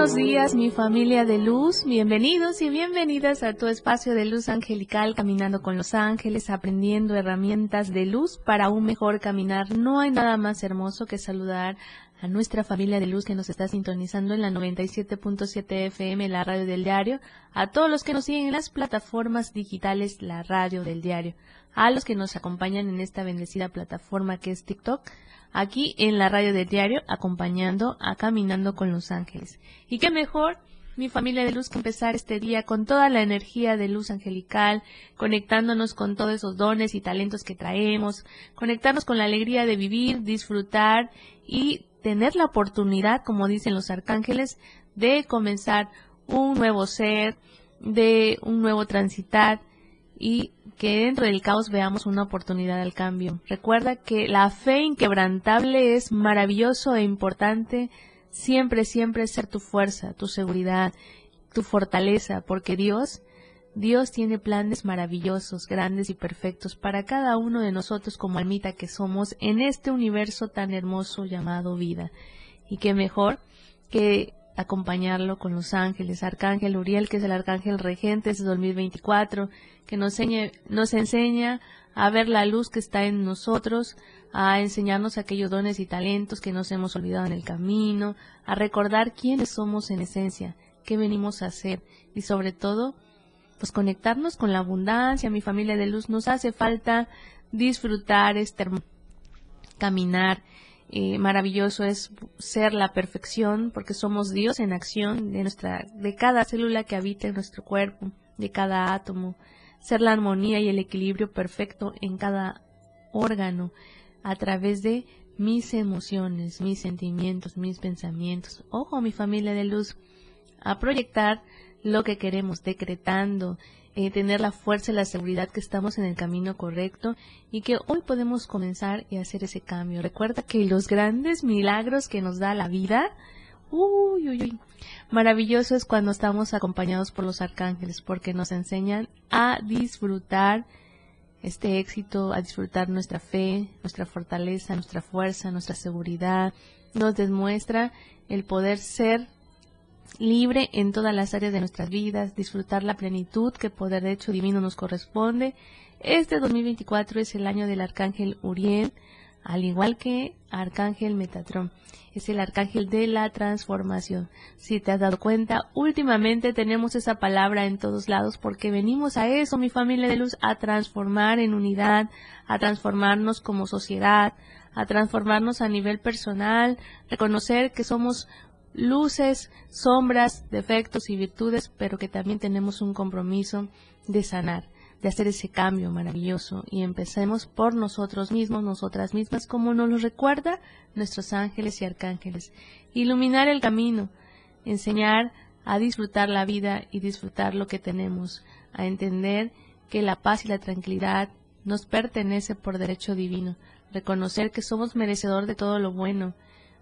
Buenos días, mi familia de luz. Bienvenidos y bienvenidas a tu espacio de luz angelical, caminando con los ángeles, aprendiendo herramientas de luz para un mejor caminar. No hay nada más hermoso que saludar a nuestra familia de luz que nos está sintonizando en la 97.7 FM, la radio del diario, a todos los que nos siguen en las plataformas digitales, la radio del diario, a los que nos acompañan en esta bendecida plataforma que es TikTok, aquí en la radio del diario, acompañando a Caminando con los Ángeles. Y qué mejor, mi familia de luz, que empezar este día con toda la energía de luz angelical, conectándonos con todos esos dones y talentos que traemos, conectarnos con la alegría de vivir, disfrutar y tener la oportunidad, como dicen los arcángeles, de comenzar un nuevo ser, de un nuevo transitar y que dentro del caos veamos una oportunidad al cambio. Recuerda que la fe inquebrantable es maravilloso e importante siempre, siempre ser tu fuerza, tu seguridad, tu fortaleza, porque Dios, Dios tiene planes maravillosos, grandes y perfectos para cada uno de nosotros como almita que somos en este universo tan hermoso llamado vida. Y qué mejor que acompañarlo con los ángeles, Arcángel Uriel, que es el Arcángel Regente de 2024, que nos, nos enseña a ver la luz que está en nosotros, a enseñarnos aquellos dones y talentos que nos hemos olvidado en el camino, a recordar quiénes somos en esencia, qué venimos a hacer y sobre todo, pues conectarnos con la abundancia, mi familia de luz, nos hace falta disfrutar este caminar, eh, maravilloso es ser la perfección porque somos Dios en acción de nuestra de cada célula que habita en nuestro cuerpo de cada átomo. Ser la armonía y el equilibrio perfecto en cada órgano a través de mis emociones mis sentimientos mis pensamientos. Ojo mi familia de luz a proyectar lo que queremos decretando eh, tener la fuerza y la seguridad que estamos en el camino correcto y que hoy podemos comenzar y hacer ese cambio. Recuerda que los grandes milagros que nos da la vida, uy, uy, uy, maravilloso es cuando estamos acompañados por los arcángeles porque nos enseñan a disfrutar este éxito, a disfrutar nuestra fe, nuestra fortaleza, nuestra fuerza, nuestra seguridad. Nos demuestra el poder ser libre en todas las áreas de nuestras vidas, disfrutar la plenitud que poder de hecho divino nos corresponde. Este 2024 es el año del arcángel Uriel, al igual que arcángel Metatrón. Es el arcángel de la transformación. Si te has dado cuenta, últimamente tenemos esa palabra en todos lados porque venimos a eso, mi familia de luz, a transformar en unidad, a transformarnos como sociedad, a transformarnos a nivel personal, reconocer que somos luces, sombras, defectos y virtudes, pero que también tenemos un compromiso de sanar, de hacer ese cambio maravilloso y empecemos por nosotros mismos, nosotras mismas, como nos lo recuerda nuestros ángeles y arcángeles. Iluminar el camino, enseñar a disfrutar la vida y disfrutar lo que tenemos, a entender que la paz y la tranquilidad nos pertenece por derecho divino, reconocer que somos merecedor de todo lo bueno,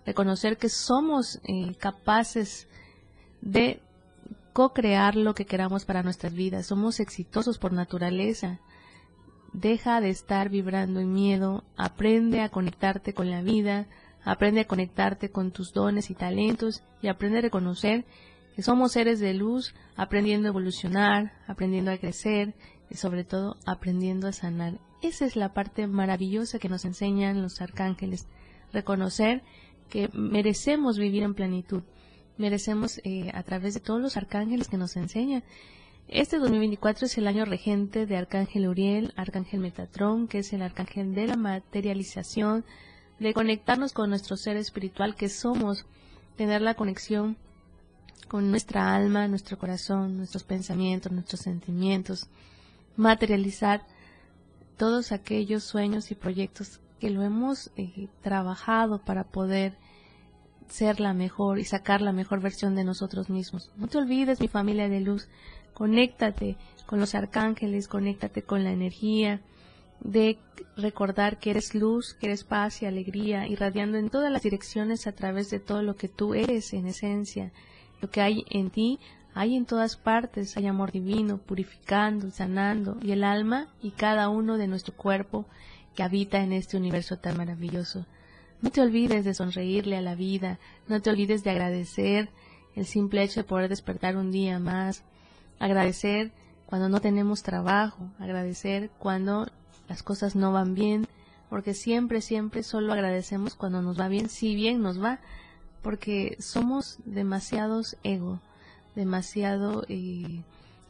reconocer que somos eh, capaces de co-crear lo que queramos para nuestras vidas, somos exitosos por naturaleza. Deja de estar vibrando en miedo, aprende a conectarte con la vida, aprende a conectarte con tus dones y talentos y aprende a reconocer que somos seres de luz, aprendiendo a evolucionar, aprendiendo a crecer y sobre todo aprendiendo a sanar. Esa es la parte maravillosa que nos enseñan los arcángeles, reconocer que merecemos vivir en plenitud, merecemos eh, a través de todos los arcángeles que nos enseñan. Este 2024 es el año regente de Arcángel Uriel, Arcángel Metatrón, que es el arcángel de la materialización, de conectarnos con nuestro ser espiritual que somos, tener la conexión con nuestra alma, nuestro corazón, nuestros pensamientos, nuestros sentimientos, materializar todos aquellos sueños y proyectos que lo hemos eh, trabajado para poder ser la mejor y sacar la mejor versión de nosotros mismos. No te olvides, mi familia de luz, conéctate con los arcángeles, conéctate con la energía de recordar que eres luz, que eres paz y alegría, irradiando en todas las direcciones a través de todo lo que tú eres en esencia. Lo que hay en ti, hay en todas partes, hay amor divino, purificando, sanando, y el alma y cada uno de nuestro cuerpo que habita en este universo tan maravilloso. No te olvides de sonreírle a la vida, no te olvides de agradecer el simple hecho de poder despertar un día más, agradecer cuando no tenemos trabajo, agradecer cuando las cosas no van bien, porque siempre, siempre solo agradecemos cuando nos va bien, si bien nos va, porque somos demasiados ego, demasiado eh,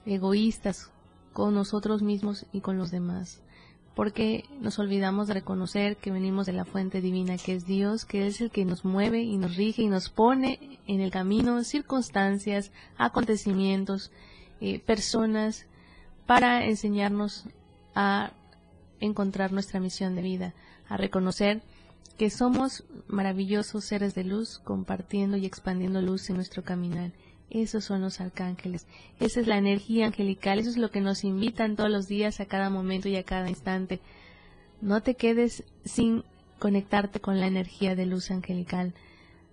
egoístas con nosotros mismos y con los demás porque nos olvidamos de reconocer que venimos de la fuente divina que es Dios, que es el que nos mueve y nos rige y nos pone en el camino circunstancias, acontecimientos, eh, personas para enseñarnos a encontrar nuestra misión de vida, a reconocer que somos maravillosos seres de luz compartiendo y expandiendo luz en nuestro caminar esos son los arcángeles. Esa es la energía angelical. Eso es lo que nos invitan todos los días, a cada momento y a cada instante. No te quedes sin conectarte con la energía de luz angelical.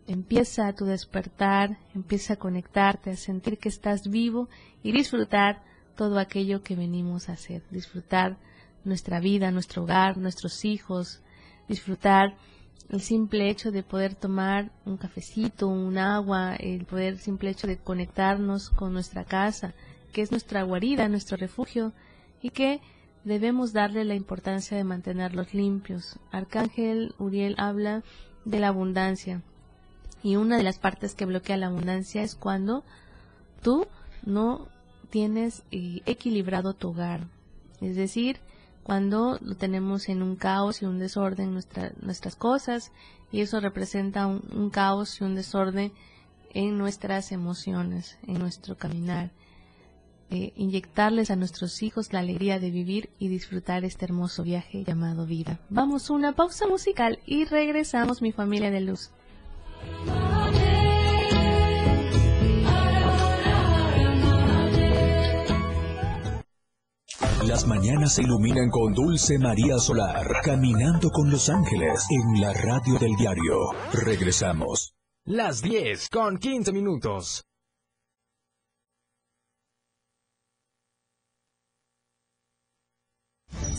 Empieza a tu despertar, empieza a conectarte, a sentir que estás vivo y disfrutar todo aquello que venimos a hacer. Disfrutar nuestra vida, nuestro hogar, nuestros hijos, disfrutar el simple hecho de poder tomar un cafecito, un agua, el poder simple hecho de conectarnos con nuestra casa, que es nuestra guarida, nuestro refugio, y que debemos darle la importancia de mantenerlos limpios. Arcángel Uriel habla de la abundancia, y una de las partes que bloquea la abundancia es cuando tú no tienes eh, equilibrado tu hogar, es decir, cuando lo tenemos en un caos y un desorden nuestra, nuestras cosas y eso representa un, caos y un desorden en nuestras emociones, en nuestro caminar. Eh, inyectarles a nuestros hijos la alegría de vivir y disfrutar este hermoso viaje llamado vida. Vamos a una pausa musical y regresamos mi familia de luz. Las mañanas se iluminan con Dulce María Solar, caminando con los ángeles en la radio del diario. Regresamos. Las 10 con 15 minutos.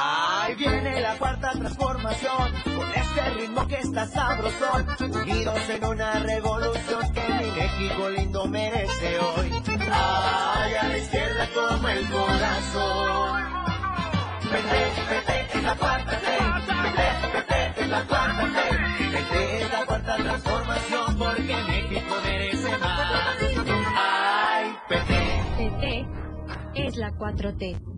Ahí viene la cuarta transformación, con este ritmo que está sabrosón, unidos en una revolución que mi México lindo merece hoy. Ay, a la izquierda como el corazón. Vete, vete en la cuarta T, vete, vete en la cuarta T, vete en la cuarta transformación porque México merece más. Ay, PT. PT es la 4T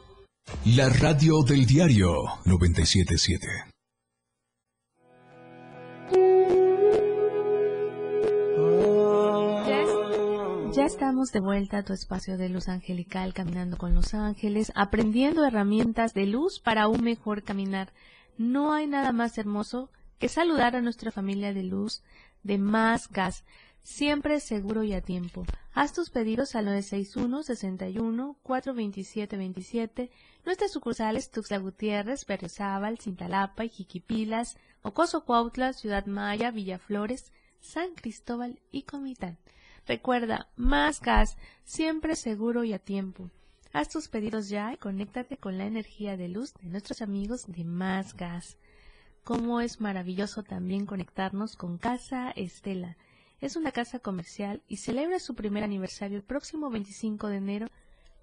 La radio del diario 977. Ya estamos de vuelta a tu espacio de luz angelical, caminando con los ángeles, aprendiendo herramientas de luz para un mejor caminar. No hay nada más hermoso que saludar a nuestra familia de luz de más gas siempre seguro y a tiempo. Haz tus pedidos al 961 61 427 27 Nuestras sucursales Tuxtla Gutiérrez, Berriozábal, Cintalapa, Jiquipilas, Ocoso Cuautla, Ciudad Maya, Villaflores, San Cristóbal y Comitán. Recuerda, más gas, siempre seguro y a tiempo. Haz tus pedidos ya y conéctate con la energía de luz de nuestros amigos de Más Gas. Cómo es maravilloso también conectarnos con Casa Estela. Es una casa comercial y celebra su primer aniversario el próximo 25 de enero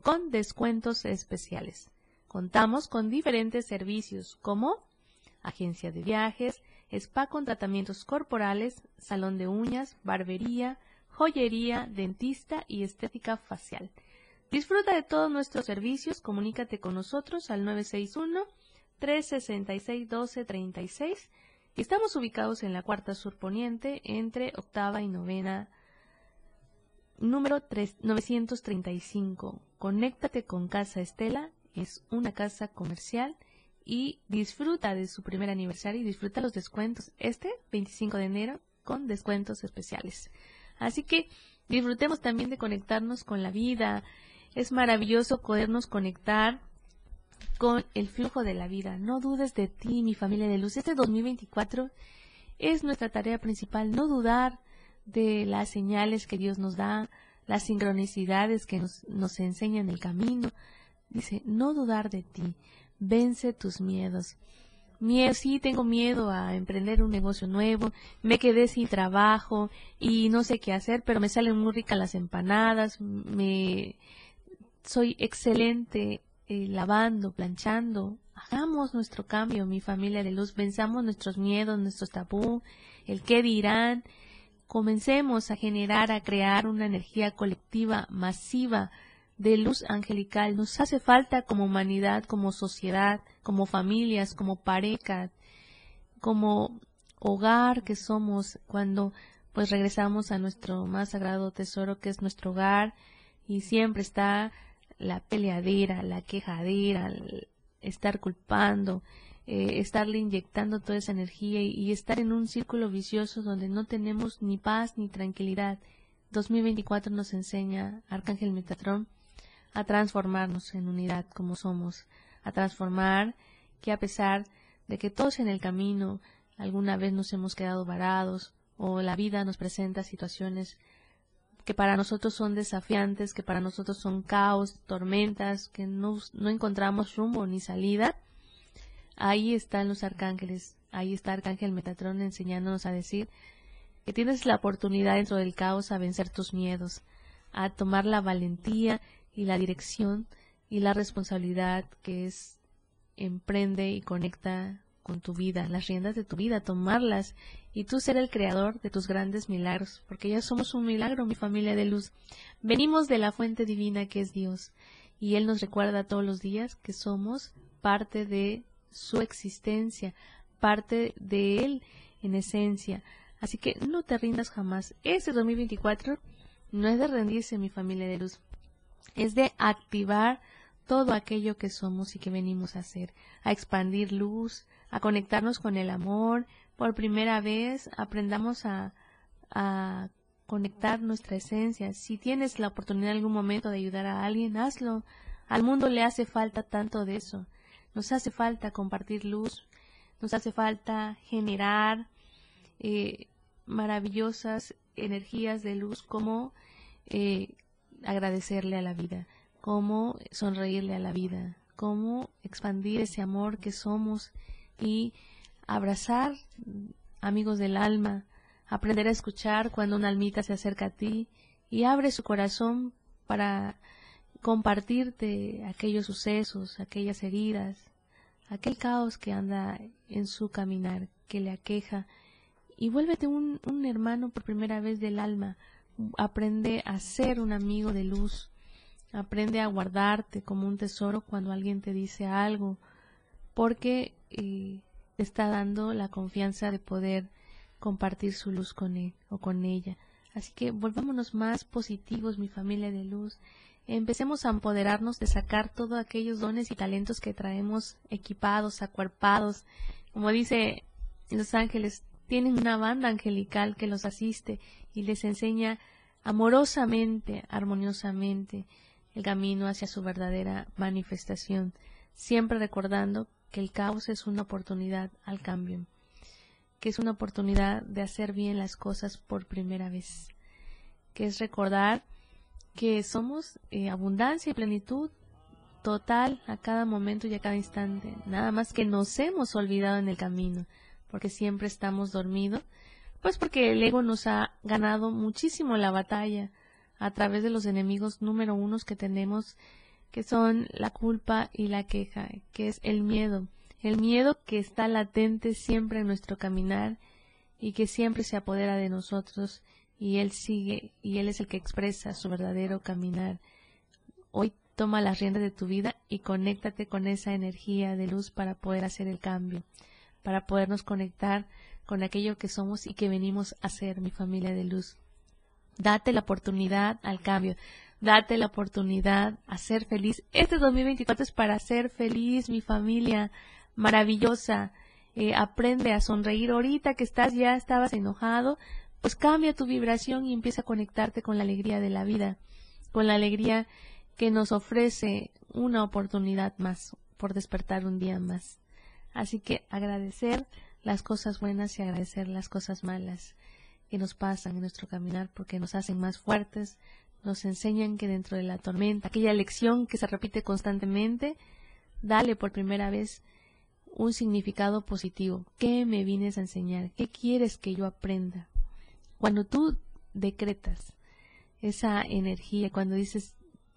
con descuentos especiales. Contamos con diferentes servicios como agencia de viajes, spa con tratamientos corporales, salón de uñas, barbería, joyería, dentista y estética facial. Disfruta de todos nuestros servicios, comunícate con nosotros al 961 366 1236 y estamos ubicados en la cuarta surponiente entre octava y novena número 3, 935. Conéctate con Casa Estela es una casa comercial y disfruta de su primer aniversario y disfruta los descuentos este 25 de enero con descuentos especiales. Así que disfrutemos también de conectarnos con la vida. Es maravilloso podernos conectar con el flujo de la vida. No dudes de ti, mi familia de luz. Este 2024 es nuestra tarea principal, no dudar de las señales que Dios nos da, las sincronicidades que nos, nos enseñan el camino, Dice, no dudar de ti, vence tus miedos. Miedo, sí, tengo miedo a emprender un negocio nuevo, me quedé sin trabajo y no sé qué hacer, pero me salen muy ricas las empanadas, me soy excelente eh, lavando, planchando. Hagamos nuestro cambio, mi familia de luz, venzamos nuestros miedos, nuestros tabú, el qué dirán. Comencemos a generar, a crear una energía colectiva masiva de luz angelical nos hace falta como humanidad, como sociedad, como familias, como pareja, como hogar que somos cuando pues regresamos a nuestro más sagrado tesoro que es nuestro hogar y siempre está la peleadera, la quejadera, estar culpando, eh, estarle inyectando toda esa energía y, y, estar en un círculo vicioso donde no tenemos ni paz ni tranquilidad. 2024 nos enseña Arcángel Metatrón a transformarnos en unidad como somos, a transformar que a pesar de que todos en el camino alguna vez nos hemos quedado varados o la vida nos presenta situaciones que para nosotros son desafiantes, que para nosotros son caos, tormentas, que no, no encontramos rumbo ni salida, ahí están los arcángeles, ahí está Arcángel Metatrón enseñándonos a decir que tienes la oportunidad dentro del caos a vencer tus miedos, a tomar la valentía y la dirección y la responsabilidad que es emprende y conecta con tu vida, las riendas de tu vida, tomarlas y tú ser el creador de tus grandes milagros, porque ya somos un milagro, mi familia de luz. Venimos de la fuente divina que es Dios y Él nos recuerda todos los días que somos parte de su existencia, parte de Él en esencia. Así que no te rindas jamás. Este 2024 no es de rendirse, mi familia de luz es de activar todo aquello que somos y que venimos a hacer, a expandir luz, a conectarnos con el amor. Por primera vez aprendamos a, conectar nuestra esencia. Si tienes la oportunidad en algún momento de ayudar a alguien, hazlo. Al mundo le hace falta tanto de eso. Nos hace falta compartir luz, nos hace falta generar eh, maravillosas energías de luz como eh, agradecerle a la vida, cómo sonreírle a la vida, cómo expandir ese amor que somos y abrazar amigos del alma, aprender a escuchar cuando una almita se acerca a ti y abre su corazón para compartirte aquellos sucesos, aquellas heridas, aquel caos que anda en su caminar, que le aqueja, y vuélvete un, un hermano por primera vez del alma, aprende a ser un amigo de luz, aprende a guardarte como un tesoro cuando alguien te dice algo, porque eh, te está dando la confianza de poder compartir su luz con él o con ella. Así que volvámonos más positivos, mi familia de luz. Empecemos a empoderarnos de sacar todos aquellos dones y talentos que traemos equipados, acuerpados. Como dice Los Ángeles, tienen una banda angelical que los asiste y les enseña amorosamente, armoniosamente, el camino hacia su verdadera manifestación, siempre recordando que el caos es una oportunidad al cambio, que es una oportunidad de hacer bien las cosas por primera vez, que es recordar que somos eh, abundancia y plenitud total a cada momento y a cada instante. Nada más que nos hemos olvidado en el camino, porque siempre estamos dormidos, pues porque el ego nos ha ganado muchísimo la batalla a través de los enemigos número unos que tenemos, que son la culpa y la queja, que es el miedo. El miedo que está latente siempre en nuestro caminar y que siempre se apodera de nosotros y él sigue y él es el que expresa su verdadero caminar. Hoy toma las riendas de tu vida y conéctate con esa energía de luz para poder hacer el cambio, para podernos conectar con aquello que somos y que venimos a ser, mi familia de luz. Date la oportunidad al cambio. Date la oportunidad a ser feliz. Este 2024 es para ser feliz, mi familia maravillosa. Eh, aprende a sonreír. Ahorita que estás ya estabas enojado, pues cambia tu vibración y empieza a conectarte con la alegría de la vida, con la alegría que nos ofrece una oportunidad más por despertar un día más. Así que agradecer las cosas buenas y agradecer las cosas malas que nos pasan en nuestro caminar porque nos hacen más fuertes, nos enseñan que dentro de la tormenta, aquella lección que se repite constantemente, dale por primera vez un significado positivo. ¿Qué me vienes a enseñar? ¿Qué quieres que yo aprenda? Cuando tú decretas esa energía, cuando dices,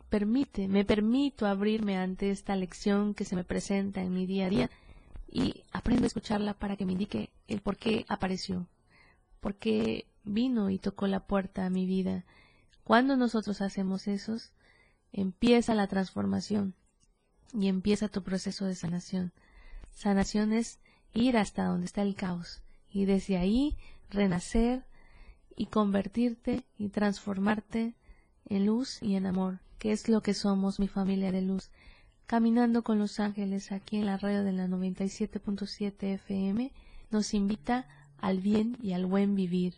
permite, me permito abrirme ante esta lección que se me presenta en mi día a día y aprendo a escucharla para que me indique el por qué apareció, porque vino y tocó la puerta a mi vida. Cuando nosotros hacemos eso, empieza la transformación y empieza tu proceso de sanación. Sanación es ir hasta donde está el caos y desde ahí renacer y convertirte y transformarte en luz y en amor, que es lo que somos mi familia de luz. Caminando con los ángeles aquí en la radio de la 97.7 FM nos invita al bien y al buen vivir.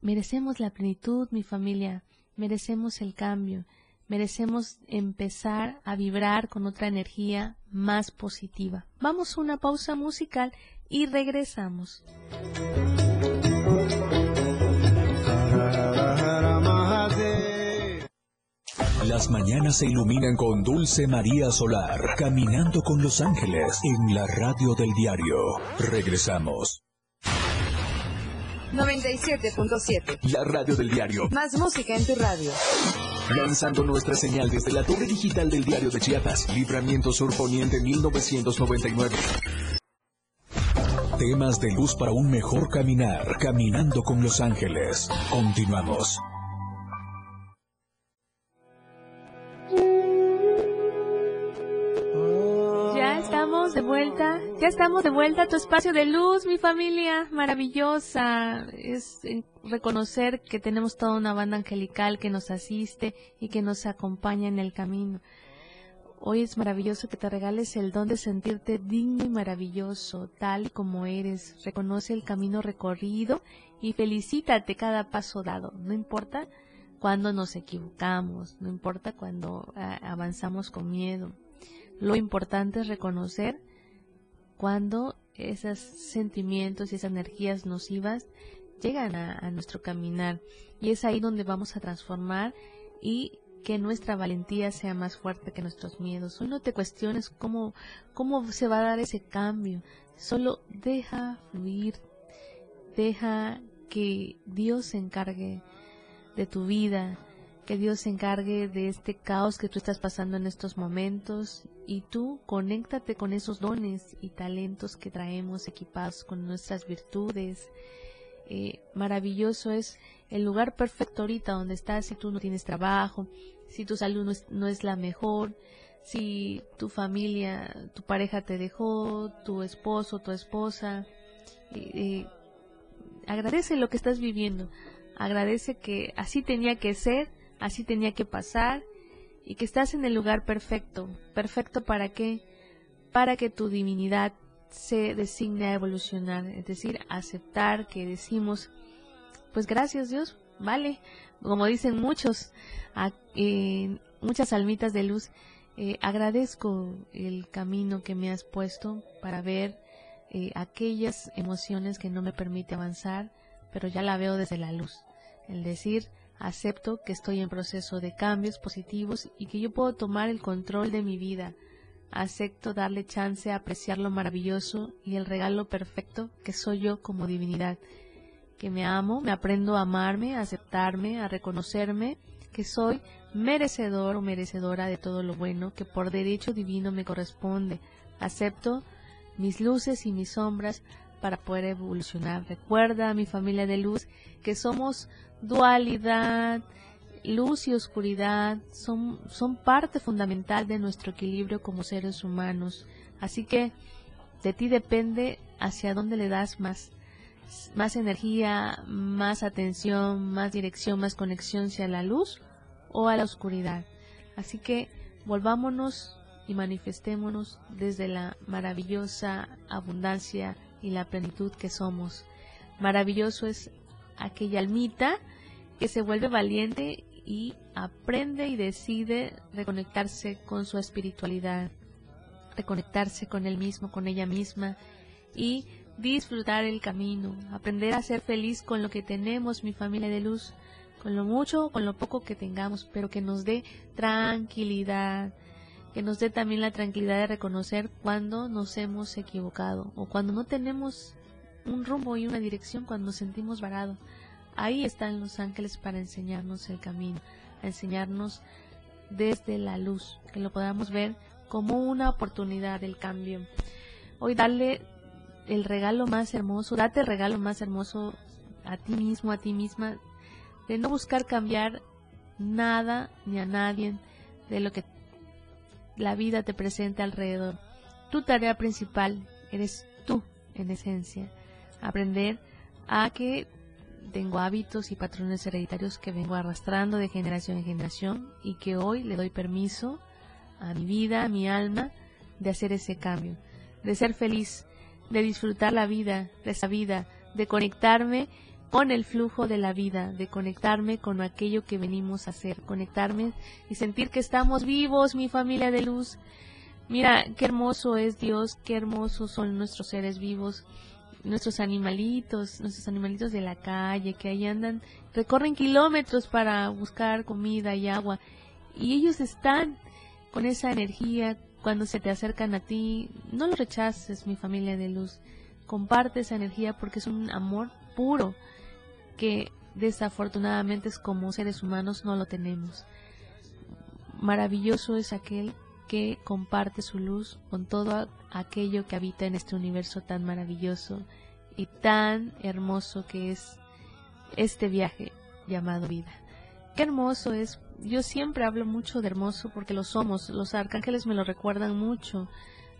Merecemos la plenitud, mi familia, merecemos el cambio, merecemos empezar a vibrar con otra energía más positiva. Vamos a una pausa musical y regresamos. Las mañanas se iluminan con Dulce María Solar, caminando con los ángeles en la radio del diario. Regresamos. 97.7. La radio del diario. Más música en tu radio. Lanzando nuestra señal desde la torre digital del diario de Chiapas, Libramiento Sur Poniente 1999. Temas de luz para un mejor caminar, caminando con los ángeles. Continuamos. De vuelta, ya estamos de vuelta a tu espacio de luz, mi familia maravillosa. Es reconocer que tenemos toda una banda angelical que nos asiste y que nos acompaña en el camino. Hoy es maravilloso que te regales el don de sentirte digno y maravilloso, tal como eres. Reconoce el camino recorrido y felicítate cada paso dado. No importa cuando nos equivocamos, no importa cuando ah, avanzamos con miedo lo importante es reconocer cuando esos sentimientos y esas energías nocivas llegan a, nuestro caminar y es ahí donde vamos a transformar y que nuestra valentía sea más fuerte que nuestros miedos. Solo no te cuestiones cómo, cómo se va a dar ese cambio. Solo deja fluir. Deja que Dios se encargue de tu vida que Dios se encargue de este caos que tú estás pasando en estos momentos y tú conéctate con esos dones y talentos que traemos equipados con nuestras virtudes. Eh, maravilloso es el lugar perfecto ahorita donde estás si tú no tienes trabajo, si tu salud no es, la mejor, si tu familia, tu pareja te dejó, tu esposo, tu esposa. Eh, eh, agradece lo que estás viviendo, agradece que así tenía que ser así tenía que pasar y que estás en el lugar perfecto. ¿Perfecto para qué? Para que tu divinidad se designe a evolucionar, es decir, aceptar que decimos, pues gracias Dios, vale, como dicen muchos, muchas almitas de luz, eh, agradezco el camino que me has puesto para ver eh, aquellas emociones que no me permite avanzar, pero ya la veo desde la luz. El decir, Acepto que estoy en proceso de cambios positivos y que yo puedo tomar el control de mi vida. Acepto darle chance a apreciar lo maravilloso y el regalo perfecto que soy yo como divinidad. Que me amo, me aprendo a amarme, a aceptarme, a reconocerme que soy merecedor o merecedora de todo lo bueno que por derecho divino me corresponde. Acepto mis luces y mis sombras para poder evolucionar. Recuerda, mi familia de luz, que somos dualidad, luz y oscuridad, son, son parte fundamental de nuestro equilibrio como seres humanos. Así que de ti depende hacia dónde le das más, más energía, más atención, más dirección, más conexión hacia la luz o a la oscuridad. Así que volvámonos y manifestémonos desde la maravillosa abundancia y la plenitud que somos. Maravilloso es aquella almita que se vuelve valiente y aprende y decide reconectarse con su espiritualidad, reconectarse con él mismo, con ella misma y disfrutar el camino, aprender a ser feliz con lo que tenemos, mi familia de luz, con lo mucho o con lo poco que tengamos, pero que nos dé tranquilidad, que nos dé también la tranquilidad de reconocer cuando nos hemos equivocado o cuando no tenemos un rumbo y una dirección, cuando nos sentimos varados. Ahí están los ángeles para enseñarnos el camino, a enseñarnos desde la luz, que lo podamos ver como una oportunidad del cambio. Hoy darle el regalo más hermoso, date el regalo más hermoso a ti mismo, a ti misma, de no buscar cambiar nada ni a nadie de lo que la vida te presenta alrededor. Tu tarea principal eres tú, en esencia. Aprender a que tengo hábitos y patrones hereditarios que vengo arrastrando de generación en generación y que hoy le doy permiso a mi vida, a mi alma, de hacer ese cambio, de ser feliz, de disfrutar la vida, de esa vida, de conectarme con el flujo de la vida, de conectarme con aquello que venimos a hacer, conectarme y sentir que estamos vivos, mi familia de luz. Mira, qué hermoso es Dios, qué hermosos son nuestros seres vivos, nuestros animalitos, nuestros animalitos de la calle que ahí andan, recorren kilómetros para buscar comida y agua. Y ellos están con esa energía cuando se te acercan a ti, no lo rechaces, mi familia de luz, comparte esa energía porque es un amor puro que desafortunadamente como seres humanos no lo tenemos. Maravilloso es aquel que comparte su luz con todo aquello que habita en este universo tan maravilloso y tan hermoso que es este viaje llamado vida. Qué hermoso es. Yo siempre hablo mucho de hermoso porque lo somos. Los arcángeles me lo recuerdan mucho.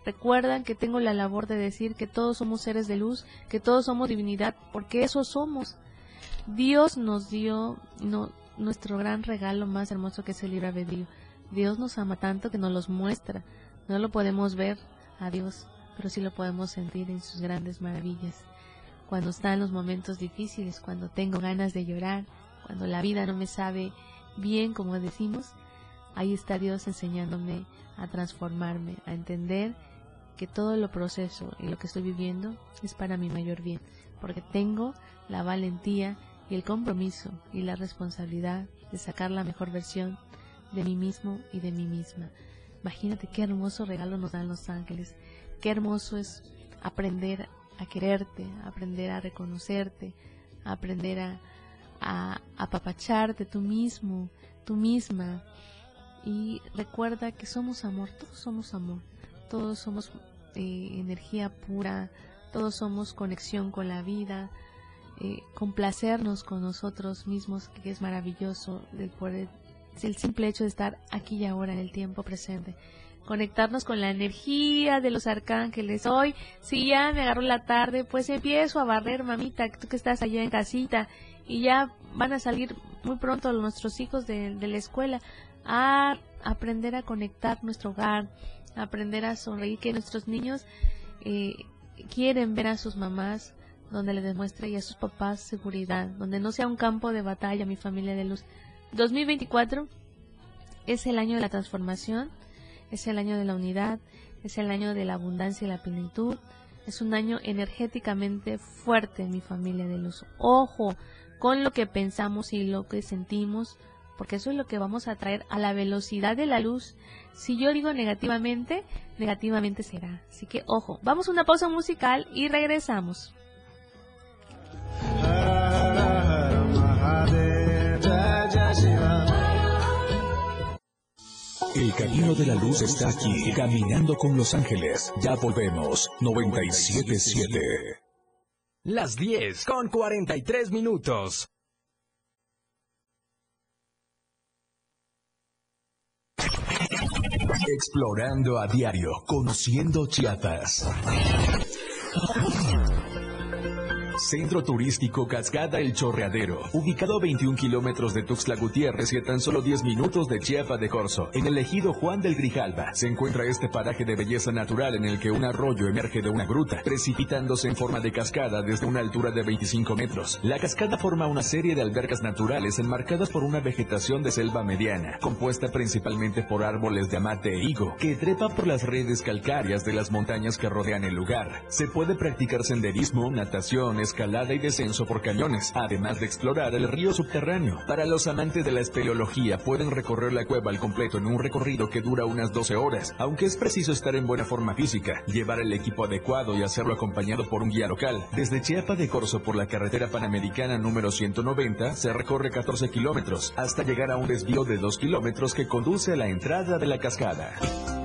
Recuerdan que tengo la labor de decir que todos somos seres de luz, que todos somos divinidad, porque eso somos. Dios nos dio no, nuestro gran regalo más hermoso que es el libre albedrío. Dios nos ama tanto que nos los muestra. No lo podemos ver a Dios, pero sí lo podemos sentir en sus grandes maravillas. Cuando están los momentos difíciles, cuando tengo ganas de llorar, cuando la vida no me sabe bien, como decimos, ahí está Dios enseñándome a transformarme, a entender que todo lo proceso y lo que estoy viviendo es para mi mayor bien, porque tengo la valentía y el compromiso y la responsabilidad de sacar la mejor versión de mí mismo y de mí misma. Imagínate qué hermoso regalo nos dan los ángeles, qué hermoso es aprender a quererte, aprender a reconocerte, aprender a, apapacharte tú mismo, tú misma. Y recuerda que somos amor, todos somos amor, todos somos eh, energía pura, todos somos conexión con la vida, eh, complacernos con nosotros mismos, que es maravilloso, el simple hecho de estar aquí y ahora en el tiempo presente. Conectarnos con la energía de los arcángeles. Hoy, si ya me agarró la tarde, pues empiezo a barrer, mamita, tú que estás allá en casita, y ya van a salir muy pronto nuestros hijos de, de la escuela a aprender a conectar nuestro hogar, a aprender a sonreír, que nuestros niños eh, quieren ver a sus mamás donde le demuestre a sus papás seguridad, donde no sea un campo de batalla mi familia de luz. 2024 es el año de la transformación, es el año de la unidad, es el año de la abundancia y la plenitud, es un año energéticamente fuerte mi familia de luz. Ojo con lo que pensamos y lo que sentimos, porque eso es lo que vamos a traer a la velocidad de la luz. Si yo digo negativamente, negativamente será. Así que ojo, vamos a una pausa musical y regresamos. Camino de la luz está aquí, caminando con los ángeles. Ya volvemos, 977. Las 10 con 43 minutos. Explorando a diario, conociendo Chiapas. Centro Turístico Cascada El Chorreadero, ubicado a 21 kilómetros de Tuxtla Gutiérrez y a tan solo 10 minutos de Chiapa de Corzo, en el ejido Juan del Grijalba, se encuentra este paraje de belleza natural en el que un arroyo emerge de una gruta, precipitándose en forma de cascada desde una altura de 25 metros. La cascada forma una serie de albercas naturales enmarcadas por una vegetación de selva mediana, compuesta principalmente por árboles de amate e higo, que trepa por las redes calcáreas de las montañas que rodean el lugar. Se puede practicar senderismo, natación, escalada y descenso por cañones, además de explorar el río subterráneo. Para los amantes de la espeleología pueden recorrer la cueva al completo en un recorrido que dura unas 12 horas, aunque es preciso estar en buena forma física, llevar el equipo adecuado y hacerlo acompañado por un guía local. Desde Chiapa de Corzo por la carretera panamericana número 190 se recorre 14 kilómetros hasta llegar a un desvío de 2 kilómetros que conduce a la entrada de la cascada.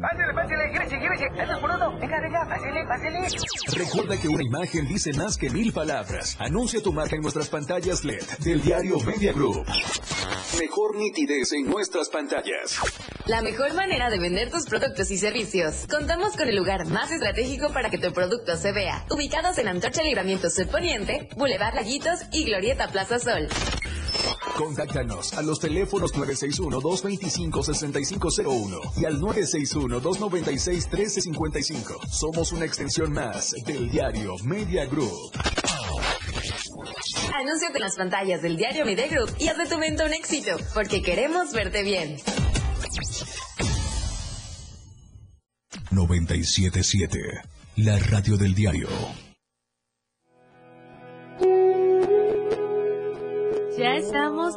Pásale, pásale, llévese, llévese. Eso por uno. Venga, venga, pásale, pásale. Recuerda que una imagen dice más que mil palabras. Anuncia tu marca en nuestras pantallas LED del diario Media Group. Mejor nitidez en nuestras pantallas. La mejor manera de vender tus productos y servicios. Contamos con el lugar más estratégico para que tu producto se vea. Ubicados en Antorcha Libramiento Sur Poniente, Boulevard Laguitos y Glorieta Plaza Sol. Contáctanos a los teléfonos 961-225-6501 y al 961-296-1355. Somos una extensión más del diario Media Group. Anúnciate en las pantallas del diario Media Group y haz de tu venta un éxito, porque queremos verte bien. 977, la radio del diario.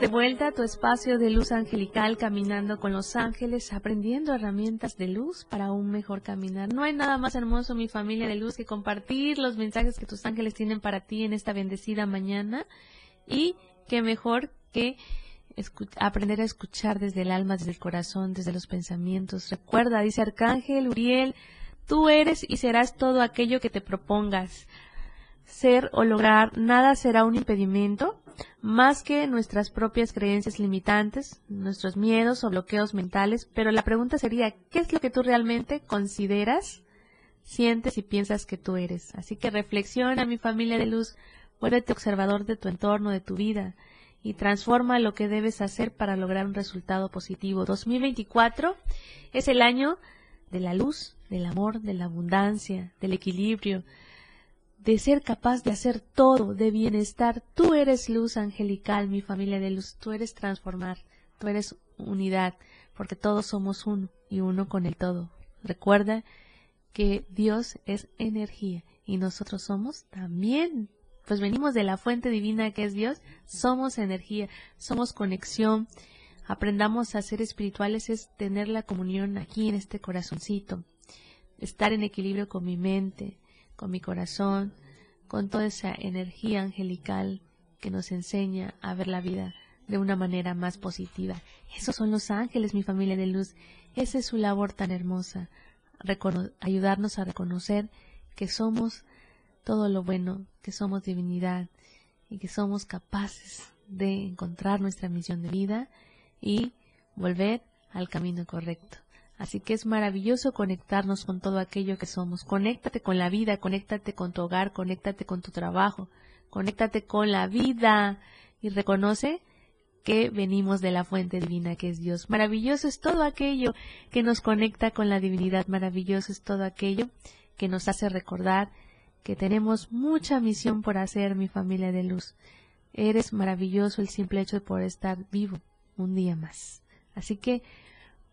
De vuelta a tu espacio de luz angelical, caminando con los ángeles, aprendiendo herramientas de luz para un mejor caminar. No hay nada más hermoso, mi familia de luz, que compartir los mensajes que tus ángeles tienen para ti en esta bendecida mañana. Y qué mejor que aprender a escuchar desde el alma, desde el corazón, desde los pensamientos. Recuerda, dice Arcángel Uriel, tú eres y serás todo aquello que te propongas. Ser o lograr, nada será un impedimento más que nuestras propias creencias limitantes, nuestros miedos o bloqueos mentales, pero la pregunta sería, ¿qué es lo que tú realmente consideras, sientes y piensas que tú eres? Así que reflexiona, mi familia de luz, vuélvete observador de tu entorno, de tu vida, y transforma lo que debes hacer para lograr un resultado positivo. 2024 es el año de la luz, del amor, de la abundancia, del equilibrio, de ser capaz de hacer todo, de bienestar. Tú eres luz angelical, mi familia de luz. Tú eres transformar, tú eres unidad, porque todos somos uno y uno con el todo. Recuerda que Dios es energía y nosotros somos también, pues venimos de la fuente divina que es Dios, somos energía, somos conexión. Aprendamos a ser espirituales es tener la comunión aquí en este corazoncito, estar en equilibrio con mi mente, con mi corazón, con toda esa energía angelical que nos enseña a ver la vida de una manera más positiva. Esos son los ángeles, mi familia de luz. Esa es su labor tan hermosa, ayudarnos a reconocer que somos todo lo bueno, que somos divinidad y que somos capaces de encontrar nuestra misión de vida y volver al camino correcto. Así que es maravilloso conectarnos con todo aquello que somos. Conéctate con la vida, conéctate con tu hogar, conéctate con tu trabajo, conéctate con la vida y reconoce que venimos de la fuente divina que es Dios. Maravilloso es todo aquello que nos conecta con la divinidad, maravilloso es todo aquello que nos hace recordar que tenemos mucha misión por hacer, mi familia de luz. Eres maravilloso el simple hecho de poder estar vivo un día más. Así que,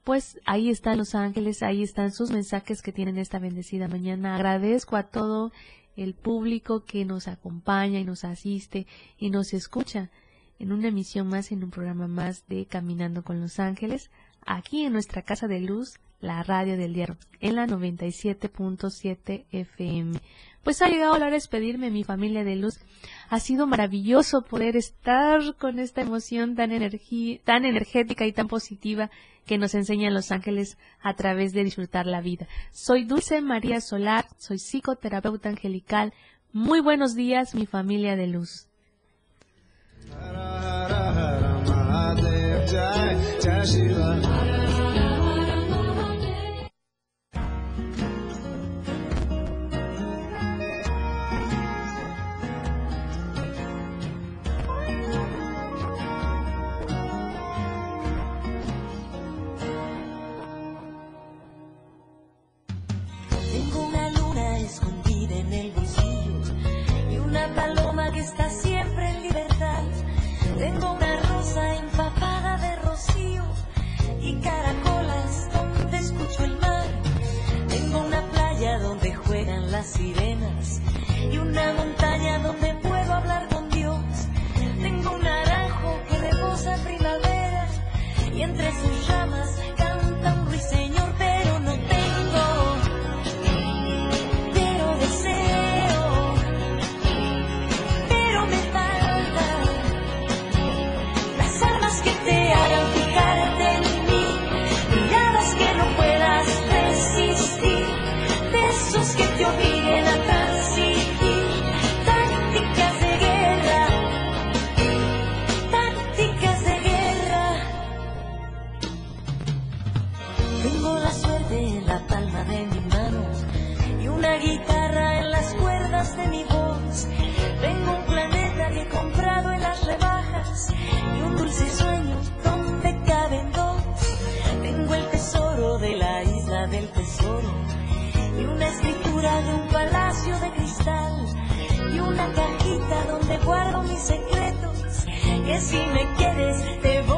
pues ahí están los ángeles, ahí están sus mensajes que tienen esta bendecida mañana. Agradezco a todo el público que nos acompaña y nos asiste y nos escucha en una emisión más, en un programa más de Caminando con los Ángeles, aquí en nuestra casa de luz, la radio del diario, en la 97.7 FM. Pues ha llegado la hora de despedirme, mi familia de luz. Ha sido maravilloso poder estar con esta emoción tan, tan energética y tan positiva que nos enseñan los ángeles a través de disfrutar la vida. Soy Dulce María Solar, soy psicoterapeuta angelical. Muy buenos días, mi familia de luz. 在在喜欢。Tengo una luna escondida en el bolsillo y una paloma que está y una montaña donde puedo hablar con Dios. Tengo un naranjo que reposa primavera y entre sus ramas guardo mis secretos, que si me quieres te voy